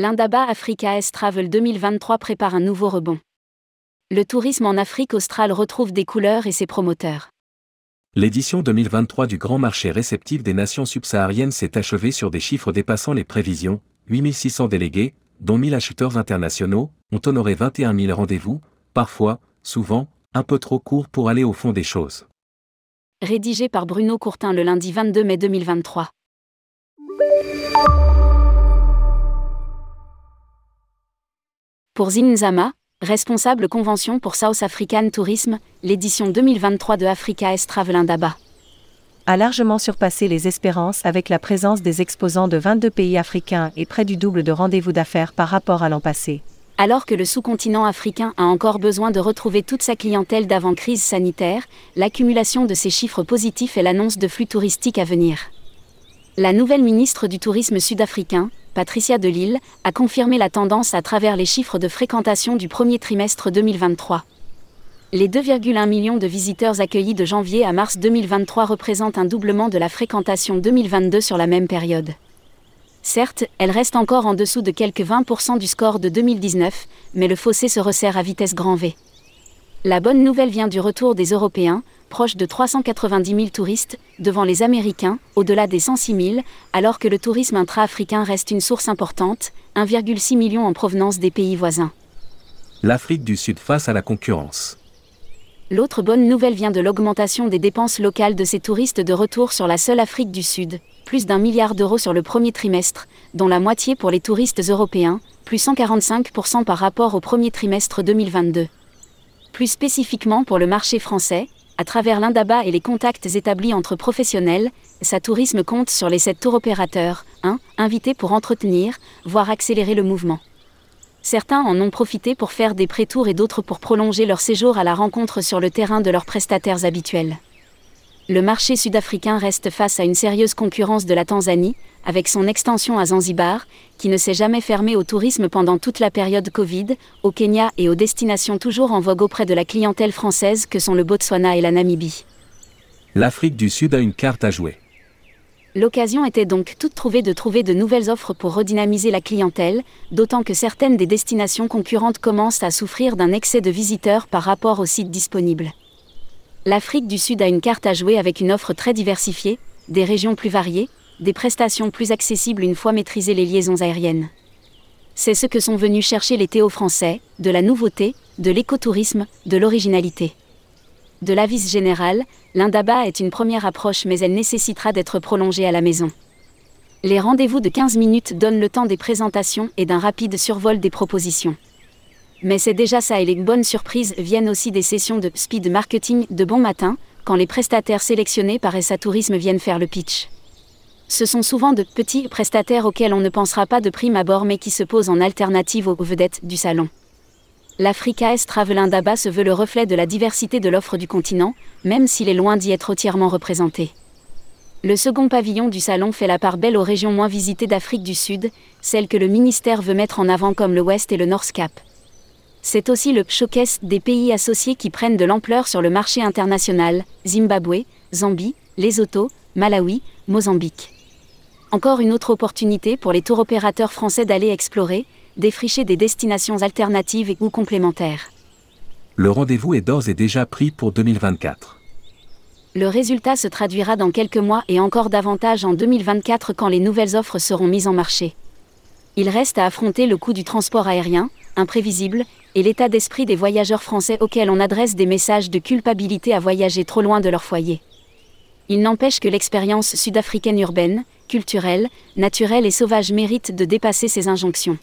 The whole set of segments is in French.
L'Indaba Africa S Travel 2023 prépare un nouveau rebond. Le tourisme en Afrique australe retrouve des couleurs et ses promoteurs. L'édition 2023 du Grand Marché réceptif des nations subsahariennes s'est achevée sur des chiffres dépassant les prévisions. 8600 délégués, dont 1000 acheteurs internationaux, ont honoré 21 000 rendez-vous, parfois, souvent, un peu trop courts pour aller au fond des choses. Rédigé par Bruno Courtin le lundi 22 mai 2023. Pour Zinzama, responsable convention pour South African Tourism, l'édition 2023 de Africa S Travel Indaba a largement surpassé les espérances avec la présence des exposants de 22 pays africains et près du double de rendez-vous d'affaires par rapport à l'an passé. Alors que le sous-continent africain a encore besoin de retrouver toute sa clientèle d'avant-crise sanitaire, l'accumulation de ces chiffres positifs est l'annonce de flux touristiques à venir. La nouvelle ministre du Tourisme sud-africain, Patricia Delille, a confirmé la tendance à travers les chiffres de fréquentation du premier trimestre 2023. Les 2,1 millions de visiteurs accueillis de janvier à mars 2023 représentent un doublement de la fréquentation 2022 sur la même période. Certes, elle reste encore en dessous de quelques 20% du score de 2019, mais le fossé se resserre à vitesse grand V. La bonne nouvelle vient du retour des Européens, proche de 390 000 touristes, devant les Américains, au-delà des 106 000, alors que le tourisme intra-africain reste une source importante, 1,6 million en provenance des pays voisins. L'Afrique du Sud face à la concurrence. L'autre bonne nouvelle vient de l'augmentation des dépenses locales de ces touristes de retour sur la seule Afrique du Sud, plus d'un milliard d'euros sur le premier trimestre, dont la moitié pour les touristes européens, plus 145% par rapport au premier trimestre 2022. Plus spécifiquement pour le marché français, à travers l'Indaba et les contacts établis entre professionnels, sa tourisme compte sur les sept tours opérateurs, 1, invités pour entretenir, voire accélérer le mouvement. Certains en ont profité pour faire des pré-tours et d'autres pour prolonger leur séjour à la rencontre sur le terrain de leurs prestataires habituels le marché sud-africain reste face à une sérieuse concurrence de la Tanzanie, avec son extension à Zanzibar, qui ne s'est jamais fermée au tourisme pendant toute la période Covid, au Kenya et aux destinations toujours en vogue auprès de la clientèle française que sont le Botswana et la Namibie. L'Afrique du Sud a une carte à jouer. L'occasion était donc toute trouvée de trouver de nouvelles offres pour redynamiser la clientèle, d'autant que certaines des destinations concurrentes commencent à souffrir d'un excès de visiteurs par rapport aux sites disponibles l'Afrique du Sud a une carte à jouer avec une offre très diversifiée, des régions plus variées, des prestations plus accessibles une fois maîtrisées les liaisons aériennes. C'est ce que sont venus chercher les Théo français, de la nouveauté, de l'écotourisme, de l'originalité. De l'avis général, l'Indaba est une première approche mais elle nécessitera d'être prolongée à la maison. Les rendez-vous de 15 minutes donnent le temps des présentations et d'un rapide survol des propositions. Mais c'est déjà ça et les bonnes surprises viennent aussi des sessions de speed marketing de bon matin, quand les prestataires sélectionnés par SA Tourisme viennent faire le pitch. Ce sont souvent de petits prestataires auxquels on ne pensera pas de prime abord mais qui se posent en alternative aux vedettes du salon. L'Africa S Travel Indaba se veut le reflet de la diversité de l'offre du continent, même s'il est loin d'y être entièrement représenté. Le second pavillon du salon fait la part belle aux régions moins visitées d'Afrique du Sud, celles que le ministère veut mettre en avant comme le West et le North Cap. C'est aussi le showcase des pays associés qui prennent de l'ampleur sur le marché international, Zimbabwe, Zambie, Lesotho, Malawi, Mozambique. Encore une autre opportunité pour les tours opérateurs français d'aller explorer, défricher des destinations alternatives et ou complémentaires. Le rendez-vous est d'ores et déjà pris pour 2024. Le résultat se traduira dans quelques mois et encore davantage en 2024 quand les nouvelles offres seront mises en marché. Il reste à affronter le coût du transport aérien, imprévisible, et l'état d'esprit des voyageurs français auxquels on adresse des messages de culpabilité à voyager trop loin de leur foyer. Il n'empêche que l'expérience sud-africaine urbaine, culturelle, naturelle et sauvage mérite de dépasser ces injonctions.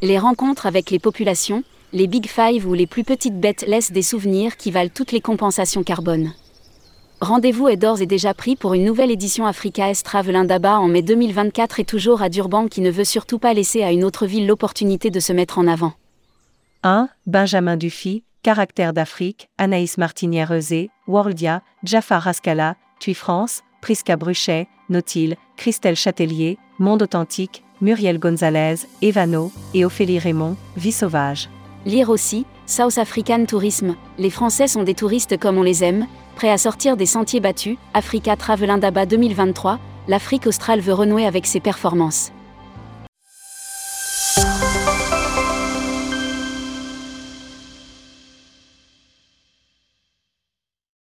Les rencontres avec les populations, les Big Five ou les plus petites bêtes laissent des souvenirs qui valent toutes les compensations carbone. Rendez-vous est d'ores et déjà pris pour une nouvelle édition Africa S Travel Indaba en mai 2024 et toujours à Durban qui ne veut surtout pas laisser à une autre ville l'opportunité de se mettre en avant. 1. Benjamin Dufy, Caractère d'Afrique, Anaïs Martinière-Eusé, Worldia, Jafar Rascala, Tui France, Prisca Bruchet, Nautil, Christelle Châtelier, Monde Authentique, Muriel Gonzalez, Evano et Ophélie Raymond, Vie Sauvage. Lire aussi, South African Tourism, les Français sont des touristes comme on les aime, prêts à sortir des sentiers battus, Africa Travel Indaba 2023, l'Afrique australe veut renouer avec ses performances.